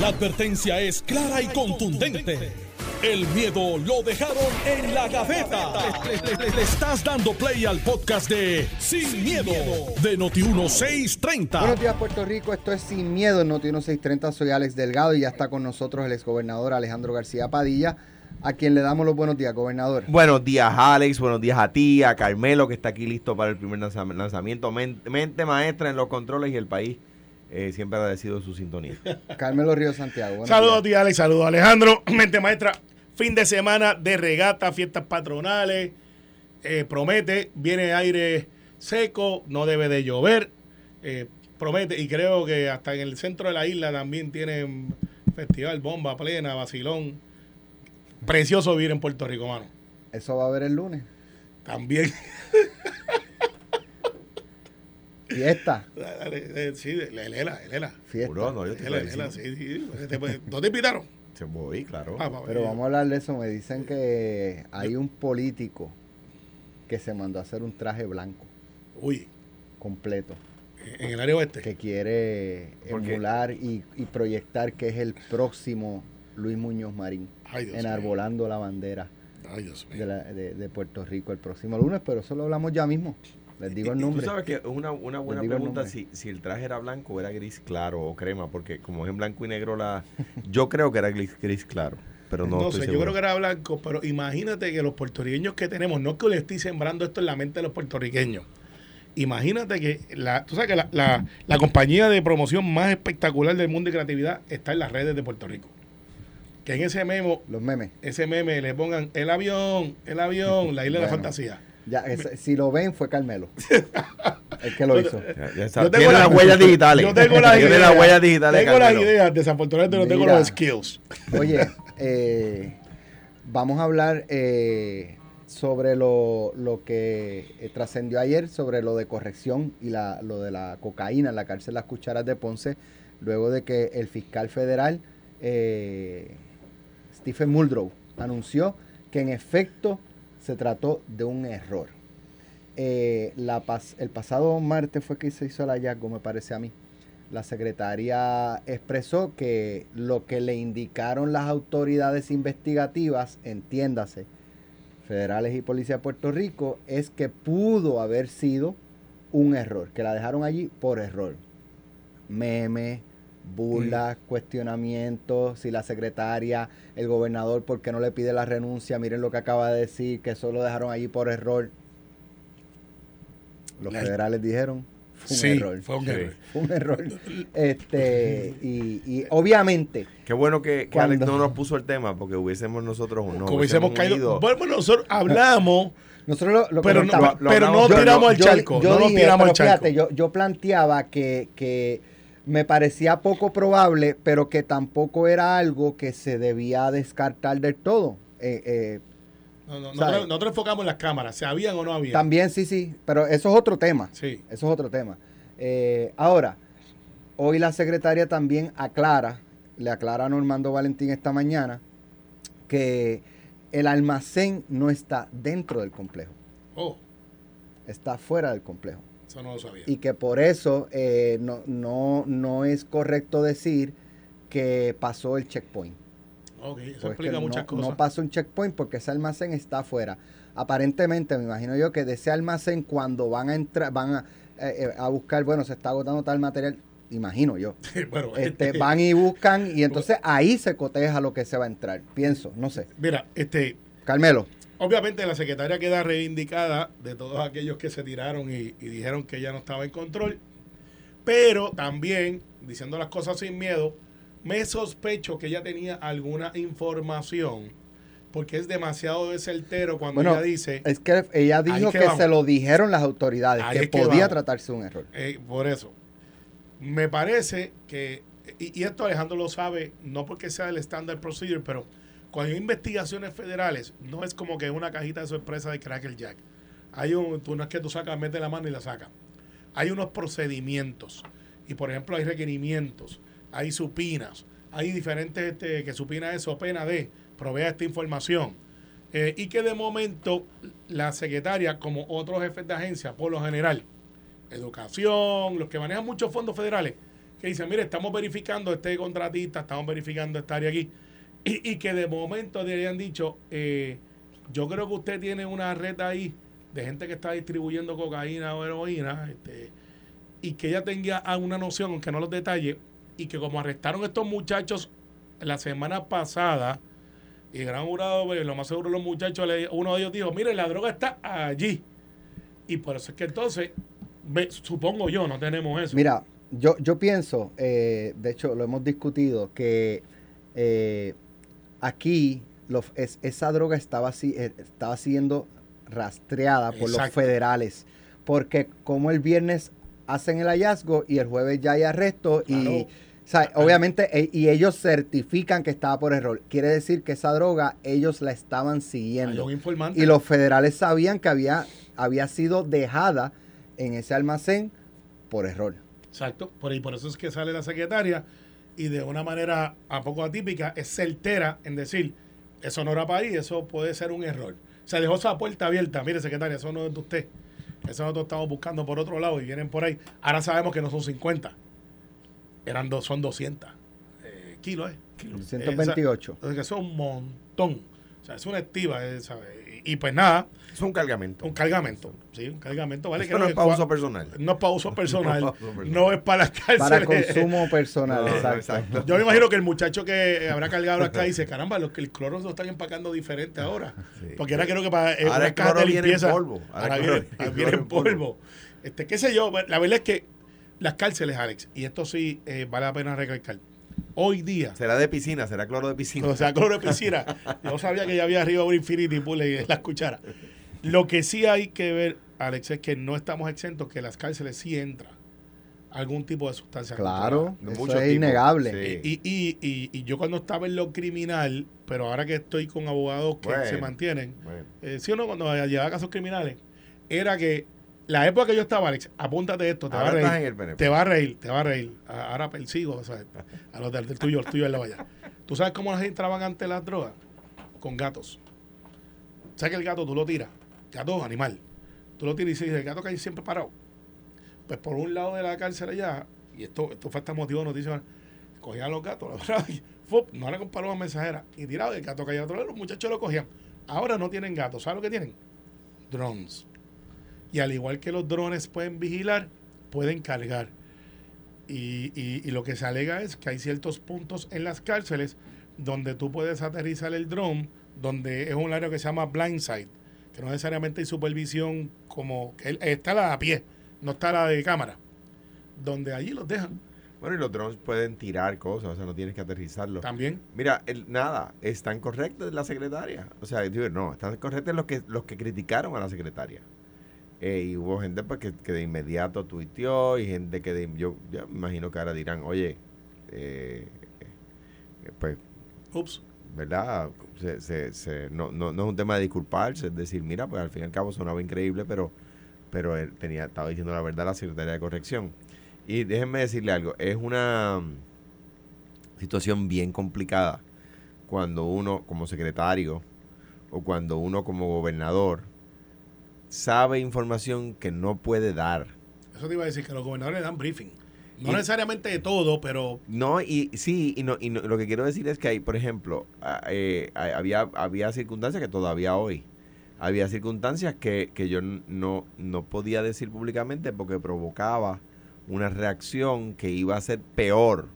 La advertencia es clara y contundente. El miedo lo dejaron en la gaveta. Le, le- le estás dando play al podcast de Sin, miedo, de Noti1630. Buenos días, Puerto Rico. Esto es Sin Miedo en Noti 1630. Soy Alex Delgado y ya está con nosotros el exgobernador Alejandro García Padilla, a quien le damos los buenos días, gobernador. Buenos días, Alex. Buenos días a ti, a Carmelo, que está aquí listo para el primer lanza- lanzamiento. Men- Mente maestra en los controles y el país eh, siempre agradecido de su sintonía. Carmelo Río Santiago. Saludos a ti, Alex. Saludos a Alejandro. Mente maestra. Fin de semana de regata, fiestas patronales. Eh, promete, viene aire seco, no debe de llover. Eh, promete, y creo que hasta en el centro de la isla también tienen festival, bomba plena, vacilón. Precioso vivir en Puerto Rico, mano. Eso va a haber el lunes. También. Fiesta. Dale, eh, sí, Lela, Lela. Fiesta. Seguro, no, yo te Lela, estoy Lela, diciendo. sí, sí. ¿No te invitaron? Se voy, claro. Ah, Pero vamos a hablar de eso. Me dicen que hay un político que se mandó a hacer un traje blanco Uy, completo, en el área oeste. que quiere emular y, y proyectar que es el próximo Luis Muñoz Marín, Ay, Dios mío. enarbolando la bandera. Ay, Dios mío. de, la- de- de Puerto Rico el próximo lunes, pero eso lo hablamos ya mismo. Les digo el Y- y nombre. Tú sabes que es una, una buena pregunta si, si el traje era blanco o era gris claro o crema, porque como es en blanco y negro la... Yo creo que era gris, gris claro, pero no, No, sé, yo creo que era blanco, pero imagínate que los puertorriqueños que tenemos, no que le estoy sembrando esto en la mente de los puertorriqueños. Imagínate que la, tú sabes que la, la- la compañía de promoción más espectacular del mundo de creatividad está en las redes de Puerto Rico. Que en ese memo, Los memes. ese meme le pongan el avión, el avión, la isla de la fantasía. Ya, ese- si lo ven, fue Carmelo. el que lo hizo. Ya, ya está. Yo tengo las huellas digitales. Yo tengo las ideas. las huellas digitales. Tengo las ideas, desafortunadamente no tengo los skills. Oye, eh, vamos a hablar eh, sobre lo, lo que eh, trascendió ayer, sobre lo de corrección y la, lo de la cocaína en la cárcel Las Cucharas de Ponce, luego de que el fiscal federal eh, Stephen Muldrow anunció que en efecto se trató de un error. Eh, el pasado martes fue que se hizo el hallazgo, me parece a mí. La secretaria expresó que lo que le indicaron las autoridades investigativas, entiéndase, federales y policía de Puerto Rico, es que pudo haber sido un error, que la dejaron allí por error. Memes, burlas, cuestionamientos, si la secretaria, el gobernador, ¿por qué no le pide la renuncia? Miren lo que acaba de decir, que eso lo dejaron allí por error. Los La- federales dijeron, fue un Sí, error. fue un Sí. error. Fue un error. Este, y, y obviamente, Qué bueno que, que Alex no nos puso el tema porque hubiésemos nosotros no, Como hubiésemos caído. Bueno, nosotros hablamos. nosotros lo, lo Pero no, lo pero no tiramos al Yo- charco. yo no nos dije, tiramos al pero charco. fíjate, yo, yo planteaba que, que me parecía poco probable, pero que tampoco era algo que se debía descartar del todo. Eh, eh, No, no, nosotros, nosotros enfocamos en las cámaras. ¿Se habían o no habían? también sí, sí, pero eso es otro tema. Sí. Eso es otro tema. Eh, ahora, hoy la secretaria también aclara, le aclara a Normando Valentín esta mañana, que el almacén no está dentro del complejo, Oh, está fuera del complejo. Eso no lo sabía. Y que por eso eh, no, no, no es correcto decir que pasó el checkpoint. ok, eso Pues explica muchas no, cosas. no pasó un checkpoint porque ese almacén está afuera. Aparentemente, me imagino yo que de ese almacén cuando van a entrar, van a, eh, eh, a buscar, bueno, se está agotando tal material, imagino yo. bueno, Este, van y buscan y entonces ahí se coteja lo que se va a entrar. Pienso, no sé. Mira, este, Carmelo, obviamente la secretaria queda reivindicada de todos aquellos que se tiraron y, y dijeron que ella no estaba en control. Pero también, diciendo las cosas sin miedo, me sospecho que ella tenía alguna información, porque es demasiado certero cuando bueno, ella dice, es que ella dijo que se lo dijeron las autoridades, que es que podía vamos. tratarse un error. Eh, por eso. Me parece que, y, y esto Alejandro lo sabe, no porque sea el standard procedure, pero cuando hay investigaciones federales, no es como que una cajita de sorpresa de Cracker Jack. Hay un, tú no es que tú sacas, metes la mano y la sacas. Hay unos procedimientos. Y por ejemplo, hay requerimientos, hay supinas, hay diferentes, este, que supina eso, pena de, provea esta información. Eh, y que de momento la secretaria, como otros jefes de agencia, por lo general, educación, los que manejan muchos fondos federales, que dicen, mire, estamos verificando este contratista, estamos verificando esta área aquí, y, que de momento le hayan dicho, eh, yo creo que usted tiene una red ahí de gente que está distribuyendo cocaína o heroína, este, y que ella tenga una noción, aunque no los detalle, y que como arrestaron a estos muchachos la semana pasada, y el gran jurado, pues, lo más seguro los muchachos, uno de ellos dijo, mire, la droga está allí. Y por eso es que entonces, supongo yo, no tenemos eso. Mira, yo, yo pienso, eh, de hecho lo hemos discutido, que eh, aquí es- esa droga estaba, eh, estaba siendo rastreada por los federales. Porque como el viernes hacen el hallazgo y el jueves ya hay arresto y... O sea, obviamente, e- y ellos certifican que estaba por error. Quiere decir que esa droga ellos la estaban siguiendo. Y los federales sabían que había, había sido dejada en ese almacén por error. Exacto, por, ahí, por eso es que sale la secretaria y de una manera a poco atípica es certera en decir, eso no era para ahí, eso puede ser un error. Se dejó esa puerta abierta, mire secretaria, eso no es de usted. Eso nosotros estamos buscando por otro lado y vienen por ahí. Ahora sabemos que no son 50, eran dos, son 200 eh, kilos. Eh, kilos. 228. Eh, o sea, que eso es un montón. O sea, es una estiva, eh, ¿sabe? Y, pues nada, Es un cargamento. un cargamento. Sí, un cargamento, ¿vale? Esto no es que para uso personal. no es para uso personal, No es para uso personal. no es para las cárceles. Para consumo personal, No, exacto. exacto. Yo me imagino que el muchacho que habrá cargado acá dice, caramba, los que el cloro se lo están empacando diferente ahora. Sí. Porque era creo que para eh, Ahora una el caja de cloro viene en limpieza. polvo. Ahora viene, en en polvo. polvo. Este, qué sé yo, la verdad es que las cárceles, Alex, y esto sí eh, vale la pena recalcar. Hoy día, Será de piscina, será cloro de piscina. o sea, cloro de piscina, yo sabía que ya había arriba un Infinity Pool y las cucharas. Lo que sí hay que ver, Alex, es que no estamos exentos que las cárceles sí entra algún tipo de sustancia. Claro, De eso es tipos. innegable. Sí. Y, y, y, y yo cuando estaba en lo criminal, pero ahora que estoy con abogados que Bueno. se mantienen, Bueno, eh, sí o no, cuando llevaba casos criminales, era que la época que yo estaba, Alex, apúntate esto, te va a reír. Te va a reír, te va a reír. A- Ahora persigo, o sea, a los del, del tuyo, el tuyo al lado allá. ¿Tú sabes cómo la gente entraban ante las drogas? Con gatos. ¿Sabes que el gato tú lo tiras? Gato animal. Tú lo tiras y dices, el gato que hay siempre parado. Pues por un lado de la cárcel allá, y esto, esto fue hasta motivo de noticia, cogían los gatos, lo agarraban y, ¡fup! no era con palomas mensajeras, y tiraban el gato que hay otro lado, los muchachos lo cogían. Ahora no tienen gatos, ¿sabes lo que tienen? Drones. Y al igual que los drones pueden vigilar, pueden cargar. Y, y- y lo que se alega es que hay ciertos puntos en las cárceles donde tú puedes aterrizar el drone, donde es un área que se llama blindside, que no necesariamente hay supervisión como que está la a pie, no está la de cámara, donde allí los dejan Bueno, y los drones pueden tirar cosas, o sea, no tienes que aterrizarlos. también. Mira, el, nada, están correctas la secretaria. O sea, no, están correctas los que, los que criticaron a la secretaria. Eh, y hubo gente pues, que, que de inmediato tuiteó y gente que de, yo, yo me imagino que ahora dirán, oye, eh, eh, pues, Ups. ¿verdad? Se, se, se- no, no, no es un tema de disculparse, es decir, mira, pues al fin y al cabo sonaba increíble, pero, pero él tenía, estaba diciendo la verdad la secretaria de corrección. Y déjenme decirle algo, es una situación bien complicada cuando uno como secretario o cuando uno como gobernador sabe información que no puede dar. Eso te iba a decir que los gobernadores dan briefing. No Y- necesariamente de todo, pero No, y sí, y, no, y no- lo que quiero decir es que hay, por ejemplo, eh, había, había circunstancias que todavía hoy, había circunstancias que, que yo no, no podía decir públicamente porque provocaba una reacción que iba a ser peor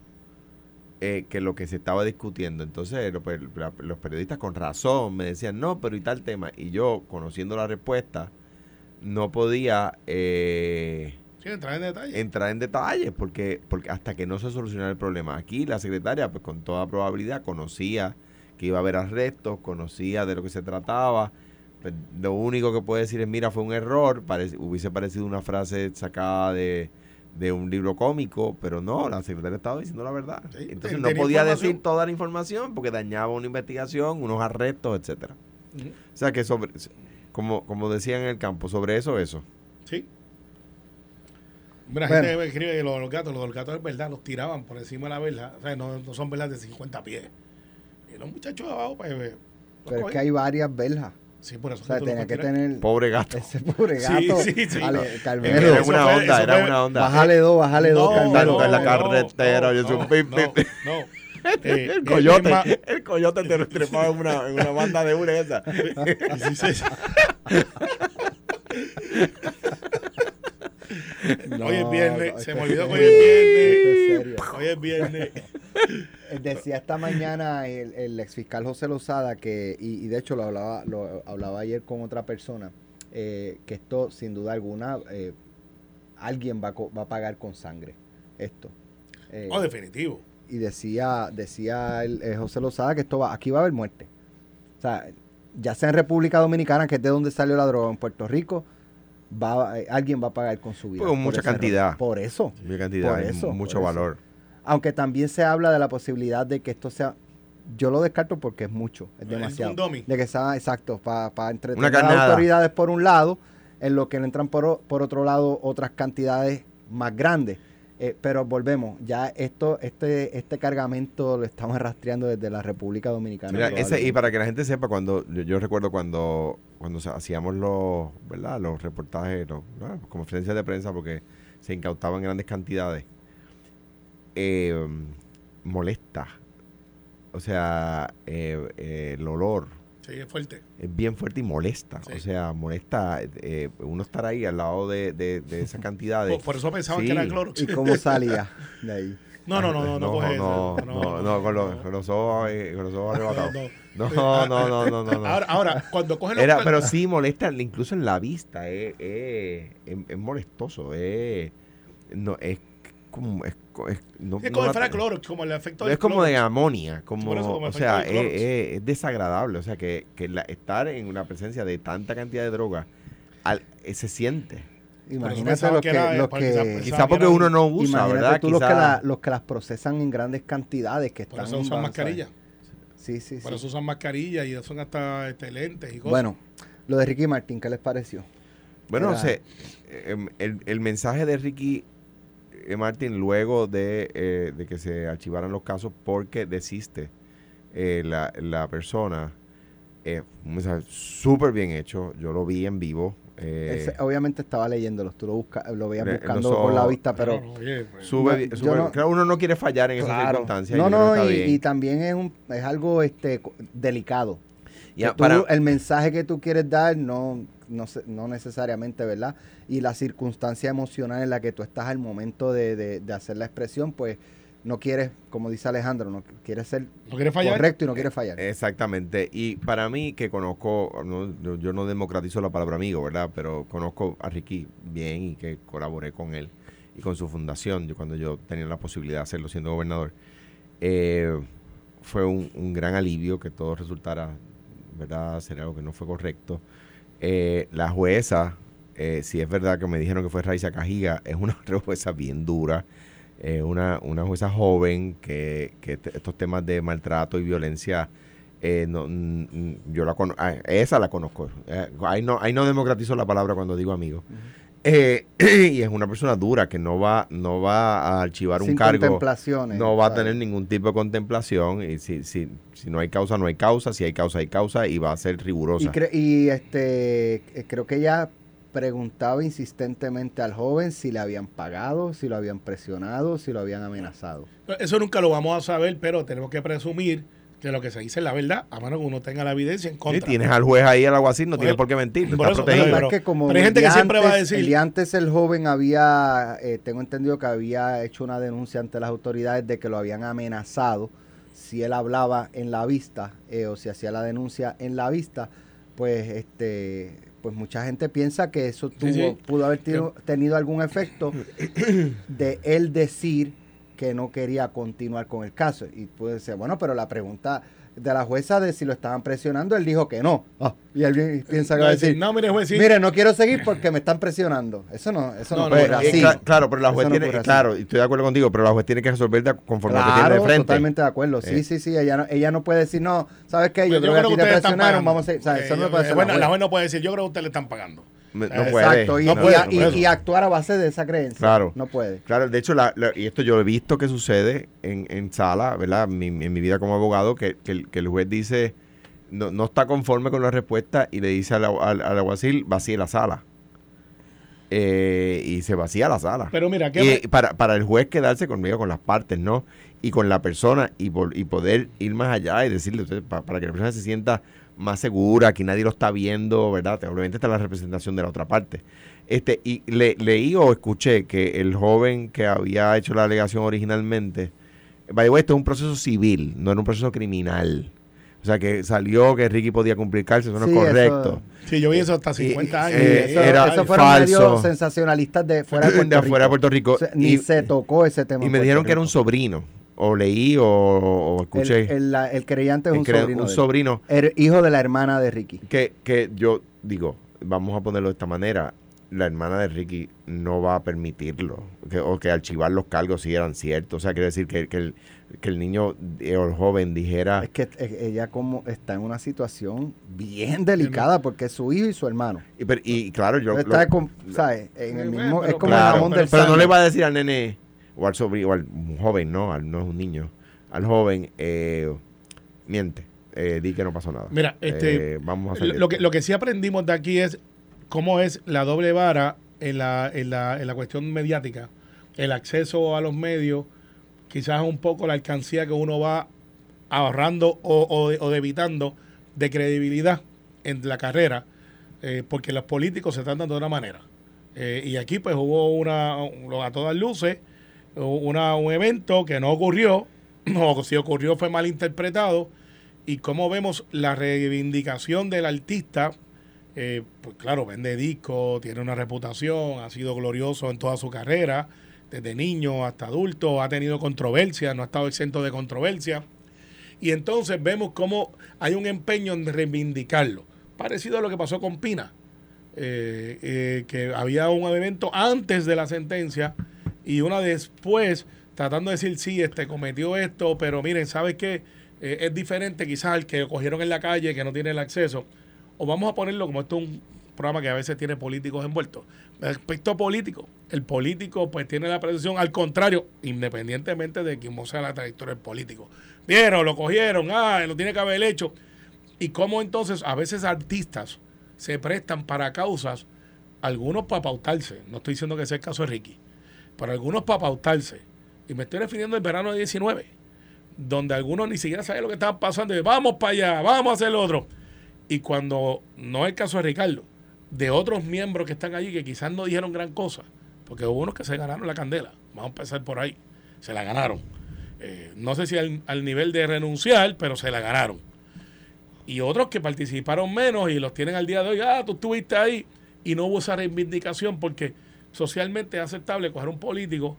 eh, que lo que se estaba discutiendo. Entonces lo- per- la- los periodistas con razón me decían, no, pero y tal tema. Y yo, conociendo la respuesta, no podía... Eh, sí, entrar en detalle. entrar en detalles porque porque hasta que no se solucionara el problema. Aquí la secretaria pues con toda probabilidad conocía que iba a haber arrestos conocía de lo que se trataba. Pues, lo único que puede decir es mira fue un error parece- hubiese parecido una frase sacada de, de un libro cómico pero no la secretaria estaba diciendo la verdad. Sí, entonces no podía decir toda la información porque dañaba una investigación unos arrestos etcétera. O sea que sobre como como decían en el campo sobre eso eso Sí. Mira, Bueno. gente me escribe que lo de los gatos, los de los gatos es verdad, los tiraban por encima de la verja. O sea, no, no son verjas de 50 pies. Y los muchachos de abajo, pues, los Pero es que hay varias verjas. Sí, por eso O sea, lo tenía que tener Pobre gato. ese pobre Sí, gato. sí, sí. Ale, Era Carmelo, una Eso fue- onda, era una onda. bájale dos, bájale dos, No, Carmelo. Tanto en la no, carretera, yo soy un no, pip, no, pip. no. Eh, El es coyote, más- el coyote te lo trepaba en una, en una banda de una esa. No, Hoy es viernes, no, se me olvidó que hoy es viernes. Hoy es viernes. Decía esta mañana el, el exfiscal José Lozada que, y, y de hecho lo hablaba, lo hablaba ayer con otra persona, eh, que esto sin duda alguna eh, alguien va, va a pagar con sangre esto. Eh, Oh, definitivo. Y decía, decía el, eh, José Lozada que esto va, aquí va a haber muerte. O sea, ya sea en República Dominicana, que es de donde salió la droga, en Puerto Rico, va, eh, alguien va a pagar con su vida. Pues, por mucha cantidad. Por eso. Mucha cantidad, Por eso, mucho por eso. valor. Aunque también se habla de la posibilidad de que esto sea. Yo lo descarto porque es mucho, es Es demasiado. un. De que sea exacto, para entretener Una a las autoridades por un lado, en lo que entran por, por otro lado otras cantidades más grandes. Eh, pero volvemos, ya esto, este, este cargamento lo estamos rastreando desde la República Dominicana. Mira, ese, y para que la gente sepa, cuando yo, yo recuerdo cuando cuando hacíamos los, ¿verdad? los reportajes, los, ¿verdad? conferencias de prensa, porque se incautaban grandes cantidades, eh, molesta. O sea, eh, eh, el olor Sí, es fuerte. es bien fuerte y molesta. Sí. O sea, molesta eh, uno estar ahí al lado de, de, de esas cantidades. Por, por eso pensaban Sí. que era Clorox. ¿Y cómo salía de ahí? No, no, no, no, no, coge no, eso. no, no, con los, con los ojos, con los ojos arrebatados. no. No, no, no, no. Ahora, ahora, cuando cogen los Era, pero sí molesta, incluso en la vista, eh, eh, es, es molestoso, eh, no, es como, es, co- es- no, es no como la- si fuera Clorox, como el efecto no del es como de amonia, como, Por eso, como o sea, es, Clorox. es- es desagradable, o sea, que, que la- estar en una presencia de tanta cantidad de droga, al- eh, se siente. Imagínate los que que, era, los que quizá- Quizá que porque uno un- no usa, ¿verdad? tú los que, la- los que las procesan en grandes cantidades que Por están eso usan mascarilla. Sí, sí, Por sí. eso usan mascarilla y son hasta este, lentes y cosas. Bueno, lo de Ricky Martín, ¿qué les pareció? Bueno, Era- o sea, em, el, el mensaje de Ricky eh, Martin luego de, eh, de que se archivaran los casos porque desiste eh, la, la persona, eh, un mensaje súper bien hecho, yo lo vi en vivo. eh, Ese- obviamente estaba leyéndolos, tú lo, busca, lo veías buscando los con la ojos- vista, pero... No, no, oye, pues, sube- no, sube- no- claro, uno no quiere fallar en esas Claro. circunstancias. No, no, está y, también es, un, es algo este delicado. Tú- para- el mensaje que tú quieres dar no, no, se- no necesariamente, ¿verdad? Y la circunstancia emocional en la que tú estás al momento de, de- de hacer la expresión, pues no quieres, como dice Alejandro, no quieres ser no quiere fallar. correcto y no quieres fallar. Exactamente. Y para mí, que conozco, no, yo, yo no democratizo la palabra amigo, ¿verdad? Pero conozco a Ricky bien y que colaboré con él y con su fundación, yo cuando yo tenía la posibilidad de hacerlo siendo gobernador. eh, fue un, un gran alivio que todo resultara, ¿verdad? Ser algo que no fue correcto. Eh, la jueza, eh, si es verdad que me dijeron que fue Raiza Cajiga, es una jueza bien dura. eh, una, una jueza joven que, que estos temas de maltrato y violencia, eh, no, yo la conozco, esa la conozco. Eh, ahí, no, ahí no democratizo la palabra cuando digo amigo. Eh, y es una persona dura que no va, no va a archivar un cargo contemplaciones. no va a tener ningún tipo de contemplación y si, si, si no hay causa, no hay causa, si hay causa, hay causa y va a ser rigurosa. Y, cre- y, este eh, creo que ella preguntaba insistentemente al joven si le habían pagado, si lo habían presionado, si lo habían amenazado. Eso nunca lo vamos a saber, pero tenemos que presumir que lo que se dice es la verdad, a menos que uno tenga la evidencia en Sí, contra. tienes al juez ahí al alguacil, no Por tiene eso- por qué mentir, por está protegido. pero- Es que como pero hay gente que siempre va a decir- El día antes el joven había, eh, tengo entendido que había hecho una denuncia ante las autoridades de que lo habían amenazado si él hablaba en la vista eh, o si hacía la denuncia en la vista, pues este pues mucha gente piensa que eso tuvo, sí. pudo haber tenido, tenido algún efecto de él decir que no quería continuar con el caso. Y puede ser, bueno, pero la pregunta de la jueza de si lo estaban presionando, él dijo que no. Ah, y alguien piensa que va a decir, no, mire, juez, sí. Mire, no quiero seguir porque me están presionando. Eso no, eso no, No, no, puede no, ser así. cla- claro, pero la juez tiene, claro, y estoy de acuerdo contigo, pero la juez tiene que resolver de- conforme a lo que tiene Claro, de frente. totalmente de acuerdo. Sí, Eh. sí, sí. Ella no, ella no puede decir, no, ¿sabes qué? Yo, Pues creo que a ti te ustedes presionaron, vamos a... O sea, eso no puede eh, bueno, la la juez. no puede decir, yo creo que usted le están pagando. No Exacto, puede. Exacto, y, no y- puede, y- por eso. y actuar a base de esa creencia. Claro. No puede. Claro, de hecho, la- la- y esto yo lo he visto que sucede en, en sala, ¿verdad? Mi- en mi vida como abogado, que, que el, que el juez dice, no, no está conforme con la respuesta y le dice al, al, al alguacil, vacíe la sala. Eh, y se vacía la sala. Pero mira, ¿qué Y para, para el juez quedarse conmigo, con las partes, ¿no? Y con la persona y, y poder ir más allá y decirle, usted, pa- para que la persona se sienta más segura, que nadie lo está viendo, ¿verdad? Obviamente está la representación de la otra parte. Este, y le, leí o escuché que el joven que había hecho la alegación originalmente, vaya, esto es un proceso civil, no era un proceso criminal. O sea, que salió que Ricky podía cumplir cárcel, eso no Sí, es eso- correcto. Sí, yo vi eso hasta Y- 50 y- años. eh, eso, era eso fueron falso. medios sensacionalistas de fuera de Puerto de afuera de Rico. Puerto Rico. O sea, ni y, se tocó ese tema. y me Puerto dijeron que era un sobrino. O leí o, o escuché. El, el, la- el creyente es el un sobrino. un El hijo de la hermana de Ricky. que, que yo digo, vamos a ponerlo de esta manera. La hermana de Ricky no va a permitirlo. Que, o que archivar los cargos si eran ciertos. O sea, quiere decir que, que el, que el niño eh, o el joven dijera. Es que eh, ella como está en una situación bien delicada porque es su hijo y su hermano. Y, pero- y claro, yo. está lo- con- ¿sabes? En el mismo, pero es como claro, el jamón pero, del pero no le va a decir al nene o al sobrino o al joven, no, al, no es un niño, al joven, eh, miente, eh, di que no pasó nada. Mira, este, Eh, vamos a hacer Lo que, lo que sí aprendimos de aquí es cómo es la doble vara en la, en la, en la cuestión mediática, el acceso a los medios, quizás un poco la alcancía que uno va ahorrando o, o, de- o evitando de credibilidad en la carrera, eh, porque los políticos se están dando de una manera. Eh, y aquí pues hubo una, un- a todas luces, un evento que no ocurrió, o si ocurrió fue mal interpretado, y cómo vemos la reivindicación del artista, eh, pues claro, vende discos, tiene una reputación, ha sido glorioso en toda su carrera, desde niño hasta adulto, ha tenido controversia, no ha estado exento de controversia. Y entonces vemos cómo hay un empeño en reivindicarlo, parecido a lo que pasó con Pina, eh, eh, que había un evento antes de la sentencia y una después tratando de decir, sí, este cometió esto, pero miren, ¿sabes qué? Eh, es diferente quizás al que cogieron en la calle, que no tiene el acceso. O vamos a ponerlo como esto es un programa que a veces tiene políticos envueltos. El aspecto político, el político pues tiene la percepción al contrario, independientemente de quién sea la trayectoria del político. Vieron, lo cogieron, ah, lo tiene que haber hecho. Y cómo entonces a veces artistas se prestan para causas, algunos para pautarse, no estoy diciendo que sea el caso de Ricky, pero algunos para pautarse. Y me estoy refiriendo al verano de 19, donde algunos ni siquiera saben lo que estaban pasando, y vamos para allá, vamos a hacer lo otro. Y cuando no es el caso de Ricardo, de otros miembros que están allí que quizás no dijeron gran cosa, porque hubo unos que se ganaron la candela, vamos a empezar por ahí, se la ganaron. Eh, no sé si al, al nivel de renunciar, pero se la ganaron. Y otros que participaron menos y los tienen al día de hoy, ah, tú estuviste ahí, y no hubo esa reivindicación porque socialmente es aceptable coger un político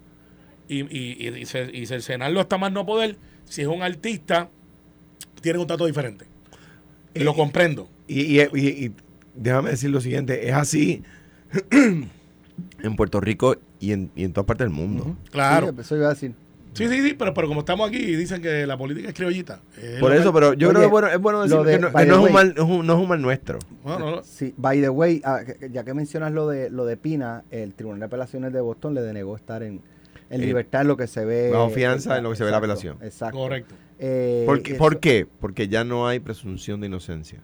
y, y, y, y cer- y cercenarlo hasta más no poder. Si es un artista, tiene un trato diferente. Y lo Eh, comprendo. Y, y- y- y déjame decir lo siguiente, es así en Puerto Rico y en, y en todas partes del mundo. Claro. Sí, eso iba a decir. Sí, sí, sí, pero, pero como estamos aquí y dicen que la política es criollita. es Por eso, pero yo Oye, creo que es bueno, es bueno decir de- que, no, que es un way- mal, no es un- mal nuestro. Bueno, no, Sí, by the way, ah, ya que mencionas lo de lo de Pina, el Tribunal de Apelaciones de Boston le denegó estar en, en Eh, libertad en lo que se ve. bajo fianza en lo que se ve la Exacto, apelación. Exacto. correcto. Eh, ¿Por, qué, eso- por qué? Porque ya no hay presunción de inocencia.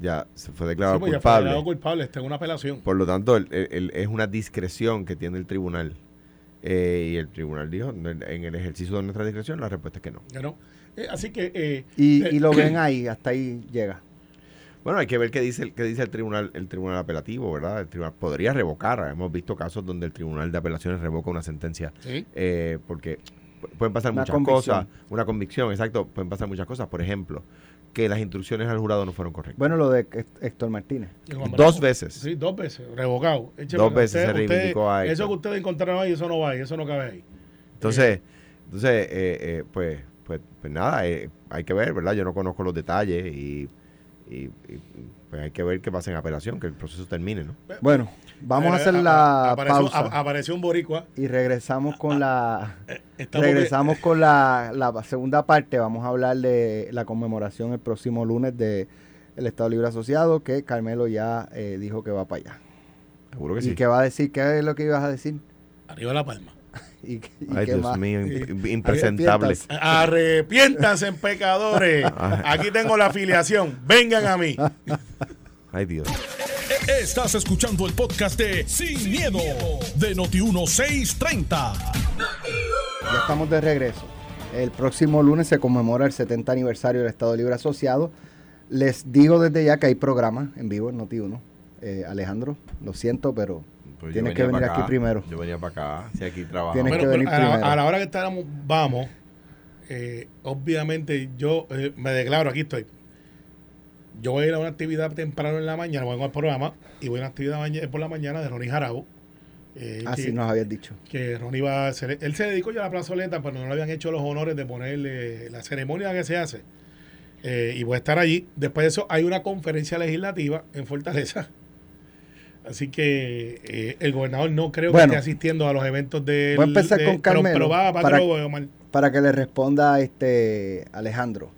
Ya se fue declarado Sí, pues ya fue culpable. declarado culpable, está en una apelación. Por lo tanto, el- el- el- es una discreción que tiene el tribunal. Eh, y el tribunal dijo, en el- ejercicio de nuestra discreción, la respuesta es que no. Eh, así que... eh, Y, eh, y lo ven ahí, hasta ahí llega. Bueno, hay que ver qué dice, el- qué dice el tribunal el tribunal apelativo, ¿verdad? El tribunal podría revocar. Hemos visto casos donde el tribunal de apelaciones revoca una sentencia sí. eh, porque pu- pueden pasar Una muchas convicción. cosas. Una convicción, exacto. Pueden pasar muchas cosas. Por ejemplo, que las instrucciones al jurado no fueron correctas. Bueno, lo de Héct- Héctor Martínez. Dos veces. Sí, dos veces, revocado. Écheme Dos veces se Usted- reivindicó a Eso que ustedes encontraron ahí, eso no va ahí, eso no cabe ahí. Entonces, entonces eh, eh, pues, pues, pues nada, eh, hay que ver, ¿verdad? Yo no conozco los detalles y, y- y, pues hay que ver qué pasa en apelación, que el proceso termine, ¿no? Bueno, vamos a hacer a- la apareció, pausa a- apareció un boricua. y regresamos con la Estamos regresamos con la, la segunda parte. Vamos a hablar de la conmemoración el próximo lunes de el Estado Libre Asociado, que Carmelo ya eh, dijo que va para allá. Seguro que y sí. que va a decir, ¿qué es lo que ibas a decir? Arriba la palma. ¿Y, qué- y Ay, qué Dios más? mío, imp- impresentable. Arrepiéntanse, pecadores. Aquí tengo la afiliación. Vengan a mí. Ay, Dios. Estás escuchando el podcast de Sin, miedo, de Noti1630. Ya estamos de regreso. El próximo lunes se conmemora el 70 aniversario del Estado Libre Asociado. Les digo desde ya que hay programa en vivo en Noti1. Eh, Alejandro, lo siento, pero Pues yo tienes que venir aquí primero. Yo venía para acá. Si aquí trabajo. Tienes Bueno, que pero venir a, la, primero. a la hora que estábamos, vamos, eh, obviamente yo eh, me declaro, aquí estoy. Yo voy a ir a una actividad temprano en la mañana, voy al programa y voy a una actividad por la mañana de Ronnie Jarabo. eh, Así que, nos habías dicho. que Ronnie va a hacer, él se dedicó ya a la plazoleta, pero no le habían hecho los honores de ponerle la ceremonia que se hace. Eh, y voy a estar allí. Después de eso hay una conferencia legislativa en Fortaleza. Así que eh, el gobernador no creo Bueno. que esté asistiendo a los eventos de... Voy a empezar con Carmelo pero va, va para- que le responda este Alejandro.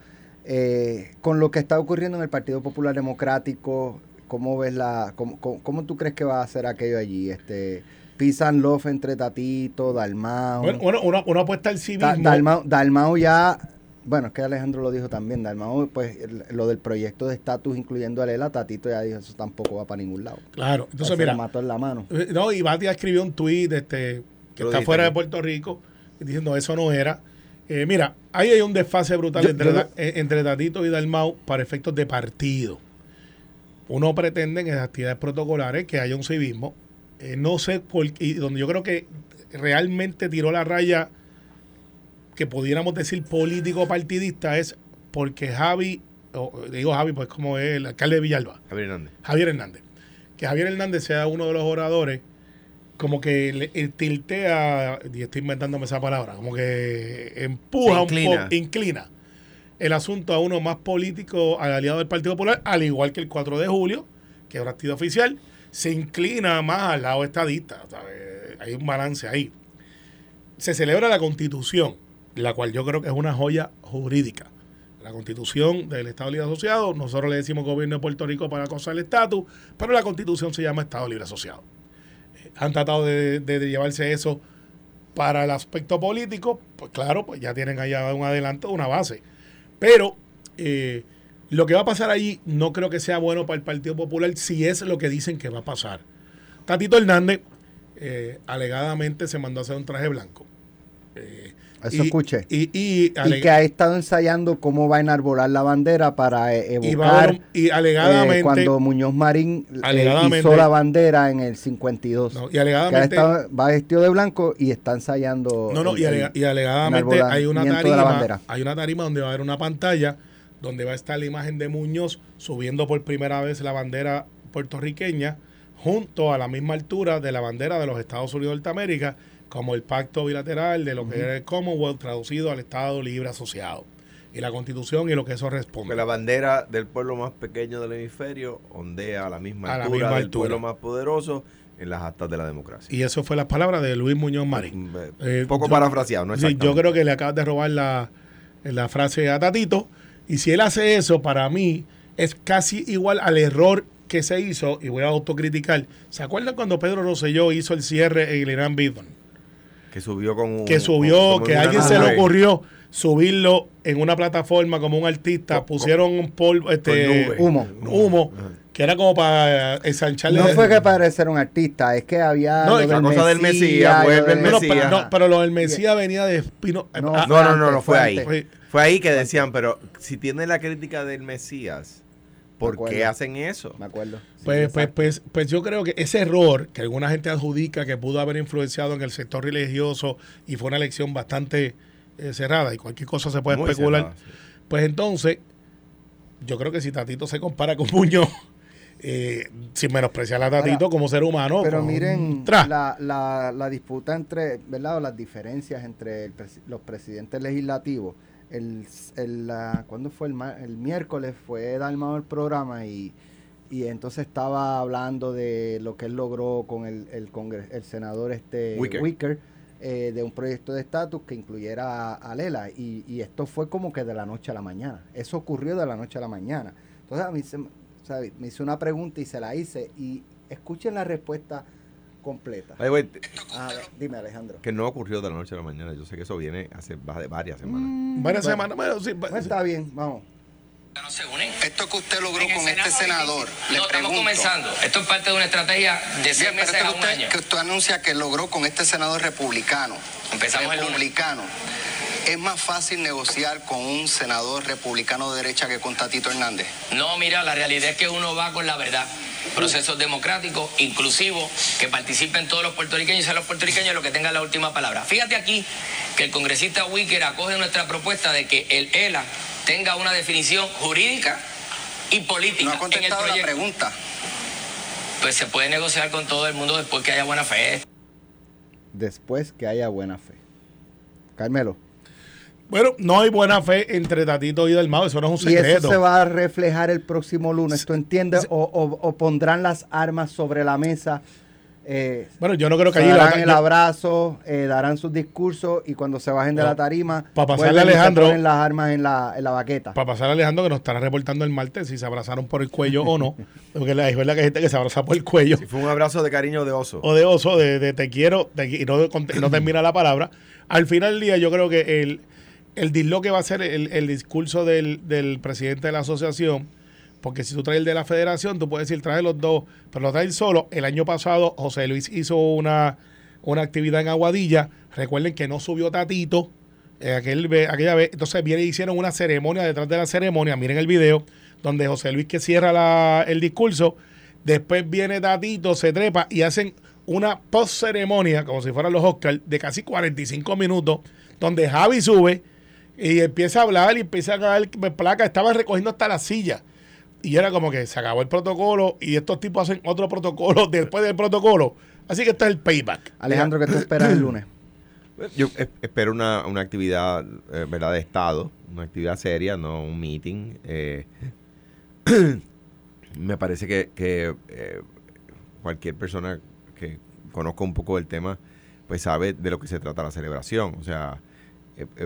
Eh, con lo que está ocurriendo en el Partido Popular Democrático, ¿cómo ves la, cómo, cómo- cómo tú crees que va a hacer aquello allí? Este, and Love entre Tatito, Dalmau. Bueno, uno, uno, uno apuesta al Da- civismo. Dalmau, Dalmau ya, bueno, es que Alejandro lo dijo también, Dalmau, pues el- lo del proyecto de estatus incluyendo a Lela, Tatito ya dijo, eso tampoco va para ningún lado. Claro, entonces Se mira, mató en la mano. Eh, No, y Batia escribió un tuit este, que Lo está fuera de. Puerto Rico diciendo eso no era. Eh, mira, ahí hay un desfase brutal Yo- entre, yo eh, entre Tatito y Dalmau para efectos de partido. Uno pretende en las actividades protocolares que haya un civismo. Eh, no sé por qué, y donde yo creo que realmente tiró la raya que pudiéramos decir político partidista es porque Javi, o, digo Javi, pues como es el alcalde de Villalba, Javier Hernández. Javier Hernández. Que Javier Hernández sea uno de los oradores, como que le, el tiltea, y estoy inventándome esa palabra, como que empuja un poco, inclina el asunto a uno más político, al aliado del Partido Popular, al igual que el 4 de julio, que es un actividad oficial, se inclina más al lado estadista. ¿sabes? Hay un balance ahí. Se celebra la constitución, la cual yo creo que es una joya jurídica. La constitución del Estado Libre Asociado, nosotros le decimos gobierno de Puerto Rico para acosar el estatus, pero la constitución se llama Estado Libre Asociado. Eh, Han tratado de, llevarse eso para el aspecto político, pues claro, pues ya tienen allá un adelanto, una base. Pero eh, lo que va a pasar allí no creo que sea bueno para el Partido Popular si es lo que dicen que va a pasar. Tatito Hernández eh, alegadamente se mandó a hacer un traje blanco. Eso y- escuché. Y, y, Y aleg- que ha estado ensayando cómo va a enarbolar la bandera para eh, evocar y alegadamente, eh, cuando Muñoz Marín eh, Alegadamente- hizo la bandera en el 52. no, y que ha alegadamente estado- va vestido de blanco y está ensayando. No, no, el- y, el- alega- y alegadamente hay una tarima, bandera. hay una tarima donde va a haber una pantalla donde va a estar la imagen de Muñoz subiendo por primera vez la bandera puertorriqueña junto a la misma altura de la bandera de los Estados Unidos de Norteamérica, como el pacto bilateral de lo que era el Commonwealth traducido al Estado Libre Asociado. Y la constitución y lo que eso responde. Porque la bandera del pueblo más pequeño del hemisferio ondea a la misma A la altura del pueblo más poderoso en las actas de la democracia. Y eso fue las palabras de Luis Muñoz Marín. Un Eh, poco yo- parafraseado, ¿no? Sí, yo creo que le acabas de robar la, la frase a Tatito. Y si él hace eso, para mí es casi igual al error que se hizo, y voy a autocriticar. ¿Se acuerdan cuando Pedro Rosselló hizo el cierre en el Irán Bidon? Que subió con un- Que con- subió, que alguien se le ocurrió subirlo en una plataforma como un artista, Con- pusieron un polvo, este, nube. Humo. humo, que era como para ensancharle. No fue que parecer un artista, es que había. No, la cosa del Mesías, vuelve lo el Mesías. no, pero lo del Mesías venía de Espino. No, No, no, no, fue ahí. Fue ahí que decían, pero si tiene la crítica del Mesías, ¿por qué hacen eso? Me acuerdo. Sí, Pues, pues, pues, pues yo creo que ese error que alguna gente adjudica que pudo haber influenciado en el sector religioso y fue una elección bastante eh, cerrada y cualquier cosa se puede Muy especular, cerrada, sí. pues entonces yo creo que si Tatito se compara con Muñoz, eh, sin menospreciar a Tatito Ahora, como ser humano, Pero miren la, la, la disputa entre, ¿verdad? O las diferencias entre el los presidentes legislativos. El, el, la- ¿Cuándo fue? El, el miércoles fue Dalmao el programa y, y entonces estaba hablando de lo que él logró con el, el, congre- el senador este Wicker. Wicker, eh, de un proyecto de estatus que incluyera a, a Lela. Y, y esto fue como que de la noche a la mañana. Eso ocurrió de la noche a la mañana. Entonces a mí se, me hizo una pregunta y se la hice. Y escuchen la respuesta completa. Ah, dime, Alejandro. que no ocurrió de la noche a la mañana. Yo sé que eso viene hace varias semanas. Mm, Varias bueno, semanas. Bueno, sí, pues está bien, vamos. no se unen. Esto que usted logró con este Senado, senador, le No, estamos pregunto. comenzando. Esto es parte de una estrategia de seis meses a que un año. usted, que usted anuncia que logró con este senador republicano, Empezamos el lunes. republicano, es más fácil negociar con un senador republicano de derecha que con Tatito Hernández. No, mira, la realidad es que uno va con la verdad. Procesos democráticos, inclusivos, que participen todos los puertorriqueños y sean los puertorriqueños los que tengan la última palabra. Fíjate aquí que el congresista Wicker acoge nuestra propuesta de que el ELA tenga una definición jurídica y política No ha en el contestado la pregunta. Pues se puede negociar con todo el mundo después que haya buena fe. Después que haya buena fe. Carmelo. Bueno, no hay buena fe entre Tatito y Dalmao, eso no es un Y secreto. eso se va a reflejar el próximo lunes, ¿tú entiendes? O, o- o pondrán las armas sobre la mesa. eh, Bueno, yo no creo que allí la- darán el yo- abrazo, eh, darán sus discursos y cuando se bajen de No. la tarima, Pa' pasarle y se Alejandro- ponen las armas en la, en la baqueta. Para pasar a Alejandro que nos estará reportando el martes si se abrazaron por el cuello o no. Porque la- es verdad que hay gente que se abraza por el cuello. Y fue un abrazo de cariño de oso. o de oso, de, de te quiero, te y, no, y no termina la palabra. Al final del día, yo creo que el, el disloque va a ser el, el discurso del, del presidente de la asociación. Porque si tú traes el de la federación, tú puedes decir trae los dos, pero lo traes solo. El año pasado, José Luis hizo una, una actividad en Aguadilla. Recuerden que no subió Tatito eh, aquel, aquella vez. Entonces viene y hicieron una ceremonia detrás de la ceremonia. Miren el video donde José Luis que cierra la- el discurso. Después viene Tatito, se trepa y hacen una post ceremonia, como si fueran los Oscars, de casi 45 minutos, donde Javi sube y empieza a hablar y empieza a dar placa. Estaban recogiendo hasta la silla. Y era como que se acabó el protocolo y estos tipos hacen otro protocolo después del protocolo. Así que este es el payback. Alejandro, ¿qué tú esperas el lunes? Yo es- espero una, una actividad eh, ¿verdad? de Estado, una actividad seria, no un meeting. eh. me parece que, que, eh, cualquier persona que conozca un poco del tema, pues sabe de lo que se trata la celebración. O sea,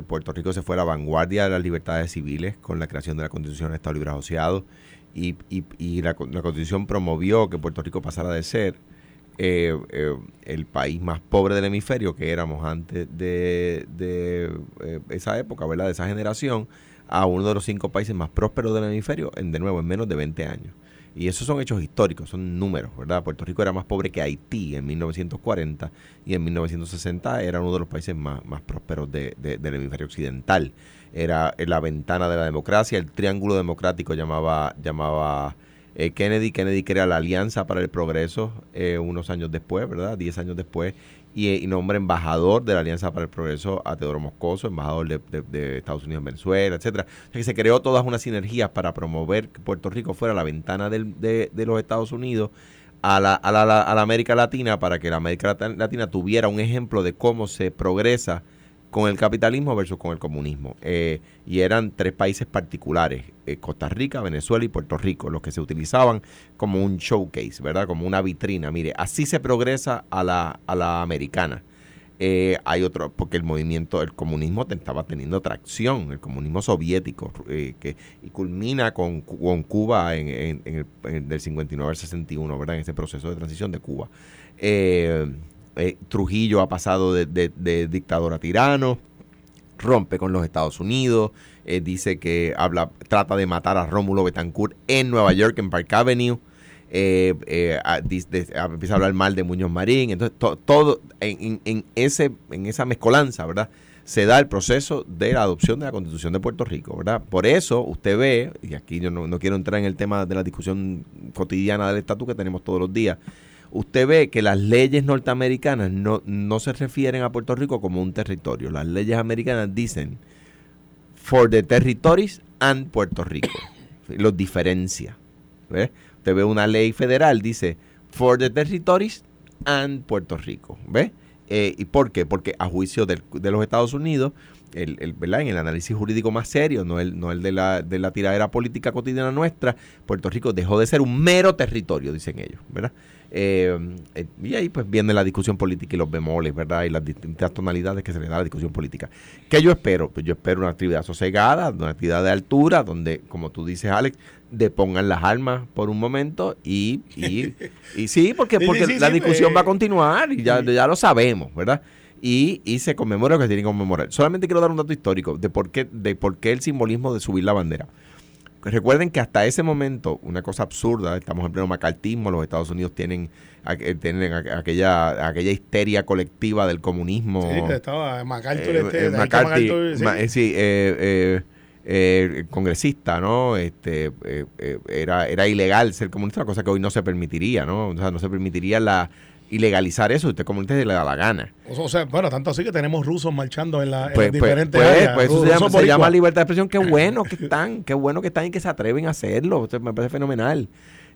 Puerto Rico se fue a la vanguardia de las libertades civiles con la creación de la Constitución de Estado Libre Asociado y, y, la, Constitución promovió que Puerto Rico pasara de ser eh, eh, el país más pobre del hemisferio que éramos antes de, de, eh, esa época. De esa generación, a uno de los cinco países más prósperos del hemisferio, en, de nuevo, en menos de 20 años. Y esos son hechos históricos, son números, ¿verdad? Puerto Rico era más pobre que Haití en 1940 y en 1960 era uno de los países más, más prósperos de- de- del hemisferio occidental. Era la ventana de la democracia, el triángulo democrático llamaba, llamaba eh, Kennedy. Kennedy crea la Alianza para el Progreso eh, unos años después, ¿verdad? Diez años después. Y, y nombra embajador de la Alianza para el Progreso a Teodoro Moscoso, embajador de, Estados Unidos en Venezuela, etcétera. O sea que se creó todas unas sinergias para promover que Puerto Rico fuera la ventana del- de, de los Estados Unidos a la, a, la, a la América Latina para que la América Latina tuviera un ejemplo de cómo se progresa con el capitalismo versus con el comunismo. Eh, y eran tres países particulares, eh, Costa Rica, Venezuela y Puerto Rico, los que se utilizaban como un showcase, ¿verdad? Como una vitrina. Mire, así se progresa a la, a la americana. Eh, hay otro, porque el movimiento, el comunismo estaba teniendo tracción, el comunismo soviético, que y culmina con, con Cuba en, en- el, en el del 59 al 61, ¿verdad? En ese proceso de transición de Cuba. Eh, Trujillo ha pasado de, de- dictador a tirano, rompe con los Estados Unidos, eh, dice que habla, trata de matar a Rómulo Betancourt en Nueva York, en Park Avenue. eh, empieza a hablar mal de Muñoz Marín, entonces to- todo en, en- en ese, en esa mezcolanza, ¿verdad? Se da el proceso de la adopción de la Constitución de Puerto Rico, ¿verdad? Por eso usted ve, y aquí yo no, no quiero entrar en el tema de la discusión cotidiana del estatus que tenemos todos los días, usted ve que las leyes norteamericanas no, no se refieren a Puerto Rico como un territorio. Las leyes americanas dicen for the territories and Puerto Rico. Los diferencia. ¿ve? Usted ve una ley federal, dice for the territories and Puerto Rico. ¿Ve? Eh, ¿Y por qué? Porque a juicio del- de los Estados Unidos, el, el- ¿verdad? en el análisis jurídico más serio, no el, no el de, la, de la tiradera política cotidiana nuestra, Puerto Rico dejó de ser un mero territorio, dicen ellos. ¿verdad? Eh, eh, y ahí pues viene la discusión política y los bemoles, ¿verdad? Y las distintas tonalidades que se le da a la discusión política. ¿Qué yo espero? Pues yo espero una actividad sosegada, una actividad de altura, donde, como tú dices, Alex, depongan las armas por un momento y, y, y sí, porque, Sí, sí, porque sí, la discusión pues, va a continuar y ya, ya lo sabemos, ¿verdad? Y, y se conmemora lo que se tiene que conmemorar. Solamente quiero dar un dato histórico de por qué, de por qué el simbolismo de subir la bandera. Recuerden que hasta ese momento, una cosa absurda, estamos en pleno macartismo, los Estados Unidos tienen, aqu- tienen aqu- aquella, aquella histeria colectiva del comunismo. Sí, que estaba MacArthur, Eh, este, eh, McCarthy, MacArthur, sí. ma- eh, sí, eh, eh, eh, congresista, ¿no? Este, eh, eh, era, era ilegal ser comunista, cosa que hoy no se permitiría, ¿no? O sea, no se permitiría la ilegalizar eso, usted comunista se le da la gana. O sea, bueno, tanto así que tenemos rusos marchando en, la, en Pues, pues, diferentes pues, áreas. pues eso se llama, se boricuas. llama libertad de expresión. Qué bueno que están, qué bueno que están y que se atreven a hacerlo. Me parece fenomenal.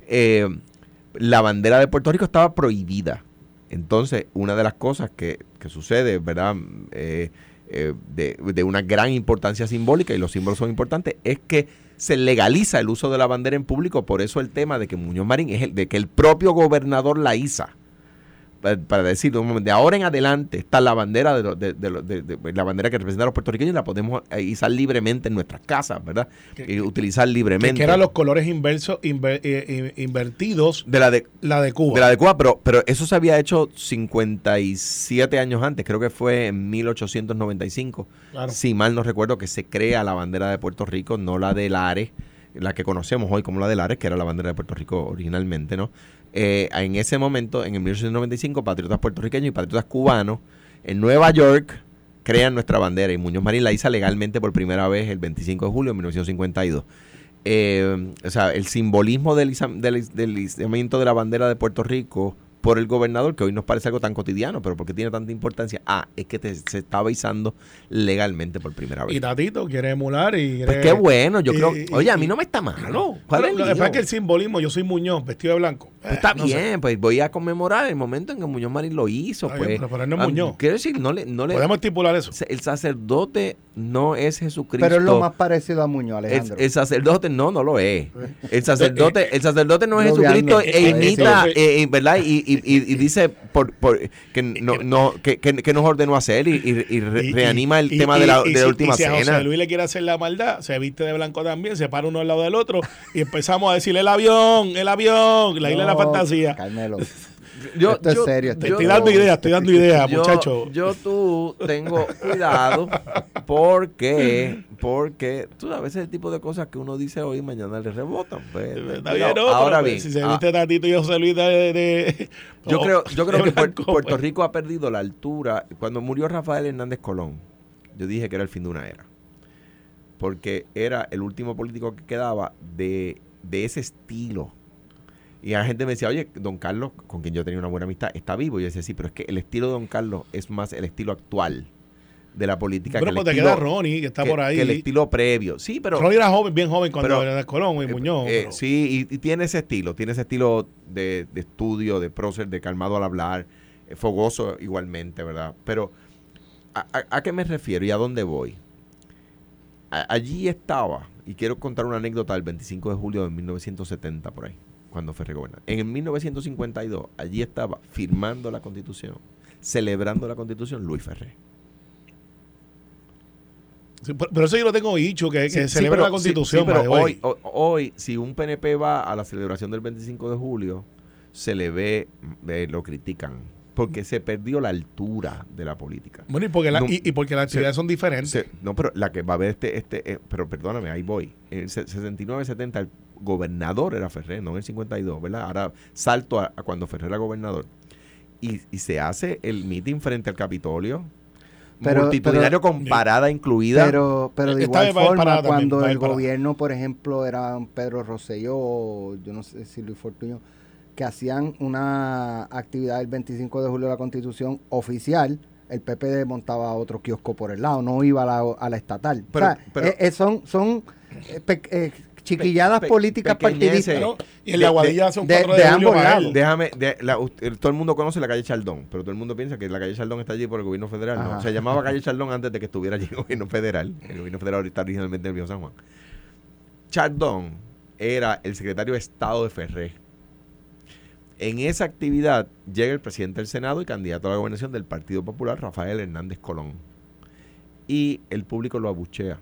Eh, la bandera de Puerto Rico estaba prohibida. Entonces, una de las cosas que, que sucede, ¿verdad? Eh, eh, de, de una gran importancia simbólica, y los símbolos son importantes, es que se legaliza el uso de la bandera en público. Por eso el tema de que Muñoz Marín es el, de que el propio gobernador la iza para decir de ahora en adelante está la bandera de, de- de de- la bandera que representa a los puertorriqueños y la podemos eh, izar libremente en nuestras casas, ¿verdad? Que- y utilizar libremente. que eran los colores inversos, inver- eh, eh, invertidos, de la de, la de Cuba. de la de Cuba, pero, pero eso se había hecho 57 años antes, creo que fue en 1895. Claro. Si mal no recuerdo que se crea la bandera de Puerto Rico, no la de Lares, la que conocemos hoy como la de Lares, que era la bandera de Puerto Rico originalmente, ¿no? Eh, en ese momento, en el 1895, patriotas puertorriqueños y patriotas cubanos en Nueva York crean nuestra bandera y Muñoz Marín la hizo legalmente por primera vez el 25 de julio de 1952. Eh, o sea, el simbolismo del, del, de la bandera de Puerto Rico por el gobernador, que hoy nos parece algo tan cotidiano, pero ¿por qué tiene tanta importancia? Ah, es que te- se estaba izando legalmente por primera vez. Y Tatito quiere emular y Pues quiere- qué bueno, yo y- creo. y- Oye, a mí no me está malo. ¿Cuál Lo, es lo que lío? pasa es que el simbolismo, yo soy Muñoz, vestido de blanco. Pues está Eh, no sé. bien, pues voy a conmemorar el momento en que Muñoz Marín lo hizo. Está pues. bien, pero- no es Ah, Muñoz. Quiero decir, no le, no le, Podemos estipular eso. el sacerdote no es Jesucristo. Pero es lo más parecido a Muñoz, El, Alejandro. el sacerdote no, no lo es. El sacerdote, el sacerdote no es Lo Jesucristo e no. imita, eh, eh, ¿verdad? Y, y- y- y dice por, por- que, no, no, que, que- nos ordenó hacer y, y- y re- Y- reanima el y- tema y- de la, y de la si- última y si a cena. José Luis le quiere hacer la maldad, se viste de blanco también, se para uno al lado del otro y empezamos a decirle el avión, el avión, la isla de la No, fantasía. Carmelo. Yo- Esto es yo- serio, estoy dando ideas, estoy dando ideas, yo, muchacho. Yo tú tengo cuidado porque, porque tú sabes, ese es el tipo de cosas que uno dice hoy y mañana le rebotan. pues, bien, no, Ahora bien, si se ah, viste Tatito y José Luis de... de- Yo oh, creo, yo creo que blanco, Puerto pues. Rico ha perdido la altura. Cuando murió Rafael Hernández Colón, yo dije que era el fin de una era. Porque era el último político que quedaba de, de ese estilo. Y la gente me decía, oye, don Carlos, con quien yo tenía una buena amistad, está vivo. Y yo decía, sí, pero es que el estilo de don Carlos es más el estilo actual de la política. Pero que pues el te estilo, queda Ronnie, que está que- por ahí. que el estilo previo. Sí, pero... Ronnie era joven, bien joven cuando pero- era de Colón y Eh, Muñoz. eh, pero- sí, y, y tiene ese estilo, tiene ese estilo de, de estudio, de prócer, de calmado al hablar, eh, fogoso igualmente, ¿verdad? Pero, ¿a, a- a qué me refiero y a dónde voy? A- allí estaba, y quiero contar una anécdota del 25 de julio de 1970 por ahí, cuando Ferrer gobernador. En el 1952, allí estaba firmando la Constitución, celebrando la Constitución, Luis Ferrer. Sí, pero eso yo lo tengo dicho, que, que Sí, celebra pero- la Constitución. pero hoy, hoy, hoy, si un PNP va a la celebración del 25 de julio, se le ve, eh, lo critican, porque se perdió la altura de la política. Bueno, y porque, la- No, y, y porque las actividades son diferentes. Se- no, pero la que va a ver este, este eh, pero perdóname, ahí voy. En el se- 69-70 el gobernador era Ferrer, no en el 52, ¿verdad? Ahora salto a, a cuando Ferrer era gobernador. Y, y se hace el meeting frente al Capitolio, Pero- multitudinario pero- con parada incluida. Pero, pero de igual forma, también, cuando el gobierno, por ejemplo, era Pedro Rosselló o yo no sé si Luis Fortuño, que hacían una actividad el 25 de julio de la Constitución oficial, el PPD montaba otro kiosco por el lado, no iba a la, a la estatal. Pero- o sea, pero- eh, eh, son, son eh, pe- eh, chiquilladas pe- políticas partidistas. ¿no? Y en de- la Guadilla hace un de- 4 de, de ambos lados. Déjame, de- la- usted- todo el mundo conoce la calle Chaldón, pero todo el mundo piensa que la calle Chaldón está allí por el gobierno federal. Se llamaba calle Chaldón antes de que estuviera allí el gobierno federal. El gobierno federal está originalmente en el Viejo San Juan. Chaldón era el secretario de Estado de Ferré. En esa actividad llega el presidente del Senado y candidato a la gobernación del Partido Popular, Rafael Hernández Colón. Y el público lo abuchea.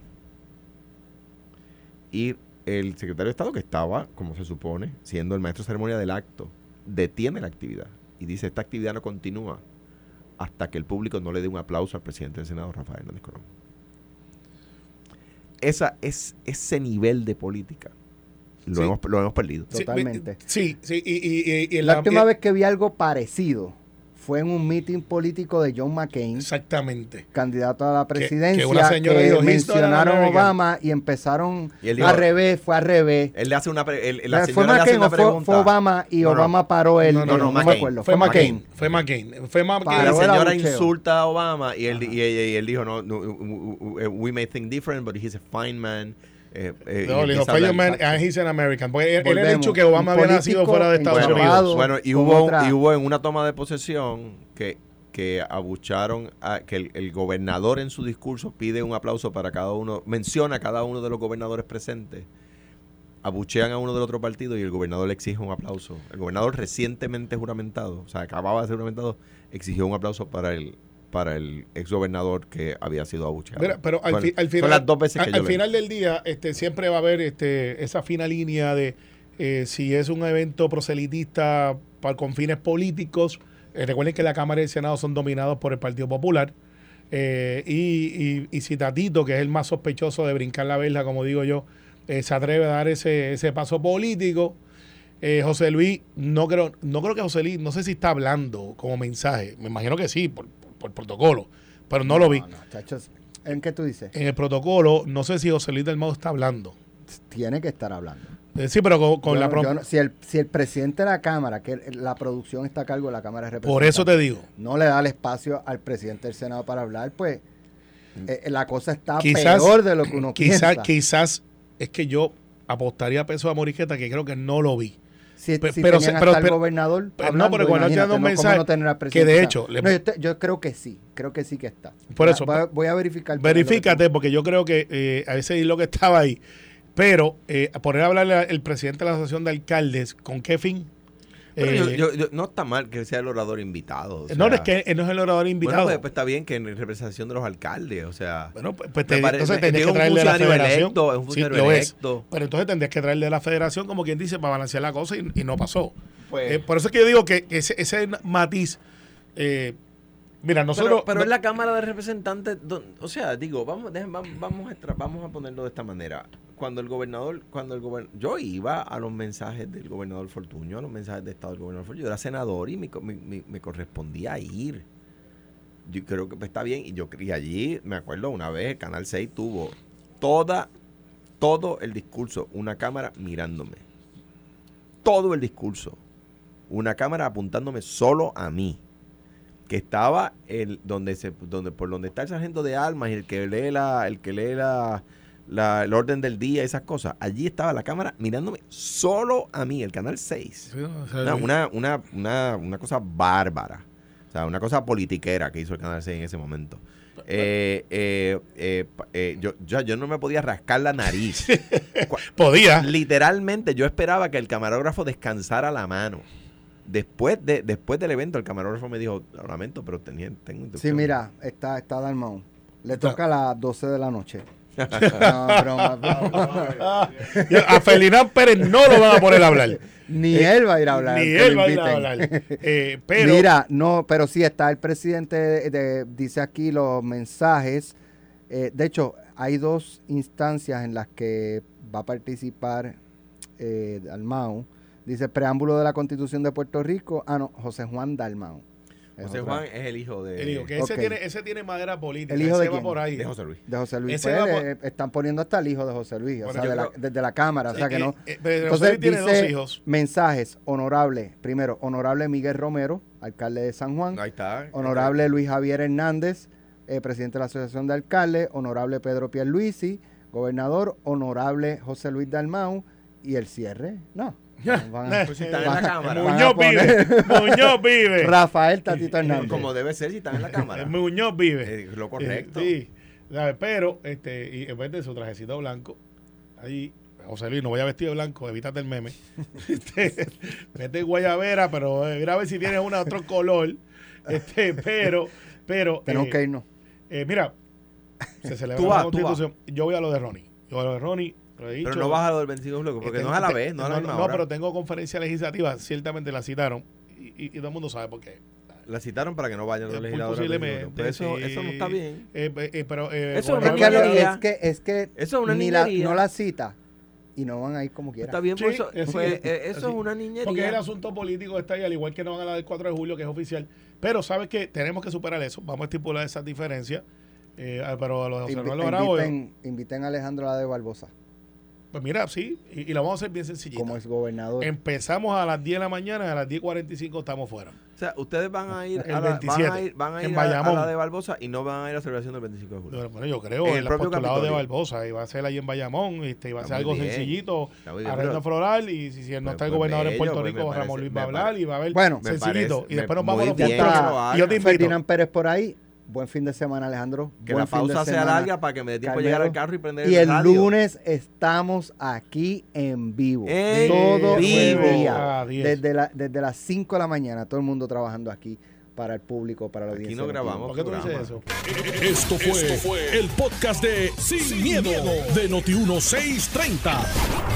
Y el secretario de Estado, que estaba, como se supone, siendo el maestro de ceremonia del acto, detiene la actividad y dice, esta actividad no continúa hasta que el público no le dé un aplauso al presidente del Senado, Rafael Hernández Colón. Esa, es, ese nivel de política lo, Sí. hemos, lo hemos perdido. Totalmente. Sí, sí, y, y- y- y en La la- última y- vez que vi algo parecido fue en un meeting político de John McCain, Exactamente. candidato a la Que- presidencia, que una señora dijo, "He's not an mencionaron a American". Obama y empezaron Y él dijo- al revés, fue al revés. Él le hace una pre- él- la ¿Fue señora le hace McCain una fue, pregunta. fue Obama y No, no. Obama paró el... No, no, el- no, me McCain. acuerdo, Fue fue McCain. McCain. Fue McCain. Fue McCain. La señora insulta a Obama y él, y, y- y él dijo, no, no, we may think different, but he's a fine man. Eh, eh, No, le dijo, empieza a "Fire hablar. man, and he's an American. Porque él, él ha Volvemos. dicho que Obama había nacido fuera de Estados. Unidos. bueno, y hubo, y hubo en una toma de posesión que, que abucharon, a, que el, el gobernador en su discurso pide un aplauso para cada uno, menciona a cada uno de los gobernadores presentes, abuchean a uno del otro partido y el gobernador le exige un aplauso. El gobernador recientemente juramentado, o sea, acababa de ser juramentado, exigió un aplauso para el para el exgobernador que había sido abucheado. Mira, pero al, Bueno, fi- al son final, las dos veces que al, yo al lo- final del día este, siempre va a haber este, esa fina línea de eh, si es un evento proselitista para, con fines políticos. Eh, recuerden que la Cámara y el Senado son dominados por el Partido Popular. Eh, y, y, y si Tatito, que es el más sospechoso de brincar la verja, como digo yo, se atreve a dar ese, ese paso político. Eh, José Luis, no creo, no creo que José Luis, no sé si está hablando como mensaje. Me imagino que sí, por, por- protocolo, pero no lo vi. No, chachos, ¿En qué tú dices? En el protocolo, no sé si José Luis del Modo está hablando. Tiene que estar hablando. Eh, sí, pero con, con Yo la yo no- si, el, si el presidente de la Cámara, que la producción está a cargo de la Cámara de Por eso te digo. no le da el espacio al presidente del Senado para hablar, pues eh, la cosa está Quizás- peor de lo que uno Quizás, piensa. quizás es que yo apostaría peso a Moriqueta, que creo que no lo vi. Si, pe- si pero tenían se- hasta pero- el pero- gobernador pero no, hablando, pero cuando te un ¿no? ¿Cómo mensaje no tener al que de hecho le- No, yo, te- yo creo que sí, creo que sí que está. Por eso, Voy a, voy a verificar. Verifícate, porque yo creo que eh, a ese lo que estaba ahí. Pero eh, poner a hablarle el presidente de la Asociación de Alcaldes, ¿con qué fin? Pero Eh, yo- yo- yo- no está mal que sea el orador invitado. o no, es que él no es el orador Bueno, invitado. pues, pues está bien que en representación de los alcaldes, o sea. Bueno, pues, pues Me te- pare- entonces tendrías que traerle de la federación. electo, es un Sí, funcionario lo es. electo. Pero entonces tendrías que traerle de la federación, como quien dice, para balancear la cosa y, y no pasó. Pues- Eh, por eso es que yo digo que ese, ese matiz. eh, mira, nosotros. pero, pero no- en la Cámara de Representantes, don- o sea, digo, vamos, dejen- vamos, vamos, a, vamos a ponerlo de esta manera. Cuando el gobernador, cuando el gobernador, yo iba a los mensajes del gobernador Fortuño, a los mensajes de Estado del gobernador Fortuño, yo era senador y me, co- me- me- me correspondía ir. Yo creo que pues, está bien, y yo y allí, me acuerdo una vez, Canal 6 tuvo toda, todo el discurso, una cámara mirándome. Todo el discurso. Una cámara apuntándome solo a mí que estaba el donde se donde por donde está el sargento de armas y el que lee la el que lee la, la- el orden del día y esas cosas allí estaba la cámara mirándome solo a mí el canal 6 Sí, o sea, una, una, una, una, una cosa bárbara o sea una cosa politiquera que hizo el canal 6 en ese momento Eh, eh, eh, eh, yo, yo, yo no me podía rascar la nariz Podía. literalmente yo esperaba que el camarógrafo descansara la mano después de después del evento el camarógrafo me dijo lo lamento pero tenía tengo Sí, instrucciones". mira, está, está Dalmau. Le toca a las 12 de la noche. No, broma, broma. A Felinán Pérez no lo van a poner a hablar. Ni Eh, él va a ir a hablar. Ni él va a ir a hablar. Eh, pero. Mira, no, pero sí está el presidente, de- de- dice aquí los mensajes. Eh, de hecho, hay dos instancias en las que va a participar eh, Dalmau. Dice preámbulo de la Constitución de Puerto Rico. Ah, no, José Juan Dalmau. José otra. Juan es el hijo de, dijo que ese, tiene, ese tiene madera política. ¿El hijo de va quién? por ahí. de José Luis. De José Luis. Ese Pues, va por- eh, están poniendo hasta el hijo de José Luis, o sea, de la- creo- desde la Cámara, o sea que Eh, no. eh, pero José Entonces Luis tiene dos dice hijos. mensajes, honorable, primero, honorable Miguel Romero, alcalde de San Juan, Ahí está. honorable Luis Javier Hernández, eh, presidente de la Asociación de Alcaldes, honorable Pedro Pierluisi, gobernador, honorable José Luis Dalmau, y el cierre, no. Van a- Pues si están en la a- cámara. a Muñoz vive. Muñoz vive. Rafael Tatito Hernández. Como debe ser si están en la cámara. Muñoz vive. Eh, lo correcto. Eh, sí. ¿sabes? Pero, este, y en vez de su trajecito blanco, ahí José Luis, no vaya vestido de blanco, evítate el meme. Este, Vete guayabera, pero eh, mira a ver si tienes una de otro color. Este, pero, pero. Tenemos eh, que irnos. eh, mira, se celebra Tú la vas, tú constitución. Yo voy a lo de Ronnie. Yo voy a lo de Ronnie. Pero no vas a lo del 25 de julio, porque Tengo- no es a la vez, no a la no, misma no, hora. pero tengo conferencia legislativa, ciertamente la citaron y, y- y todo el mundo sabe por qué. La citaron para que no vayan los Eh, muy legisladores. al 25 de julio. posiblemente, Pues eso, sí. eso no está bien. Eh, eh, eh, pero, eh, Eso bueno, es Es una niñería. es que, es que Eso es una ni la, no la cita y no van a ir como quieran. Está bien, Sí, por eso, es pues, eh, eso es una niñería. Porque el asunto político está ahí, al igual que no van a la del 4 de julio, que es oficial. Pero sabes que tenemos que superar eso. Vamos a estipular esas diferencias. Eh, pero a los de José inviten, inviten a Alejandro la de Barbosa pues mira, sí, y, y la vamos a hacer bien sencillita. como es gobernador. Empezamos a las 10 de la mañana, a las 10.45 estamos fuera. O sea, ustedes van a ir, El a la, 27, van a ir, van a, en ir a- a, Bayamón. la de Barbosa y no van a ir a la celebración del 25 de julio. Bueno, yo creo, En el el propio postulado de Capitolio. Barbosa, y va a ser ahí en Bayamón, este, y va a ser algo bien. sencillito, arreglo floral, y si, si no Pues- está el pues gobernador en Puerto pues Rico, Ramón Luis va a hablar y va a haber Bueno, sencillito, parece- y después nos vamos a los. Y yo te invito. Ferdinand Pérez por ahí. Buen fin de semana, Alejandro. Que Buen la pausa sea semana, larga para que me dé tiempo de llegar al carro y prender Y el radio. lunes estamos aquí en vivo. En todo vivo. el día. Ah. Desde, la, desde las 5 de la mañana, todo el mundo trabajando aquí para el público, para la Aquí audiencia. no de grabamos. ¿Por qué tú dices eso? Esto fue, Esto fue el podcast de Sin, miedo, de Noti1630.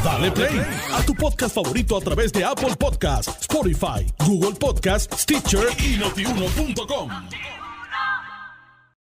Dale play a tu podcast favorito a través de Apple Podcasts, Spotify, Google Podcasts, Stitcher y notiuno.com.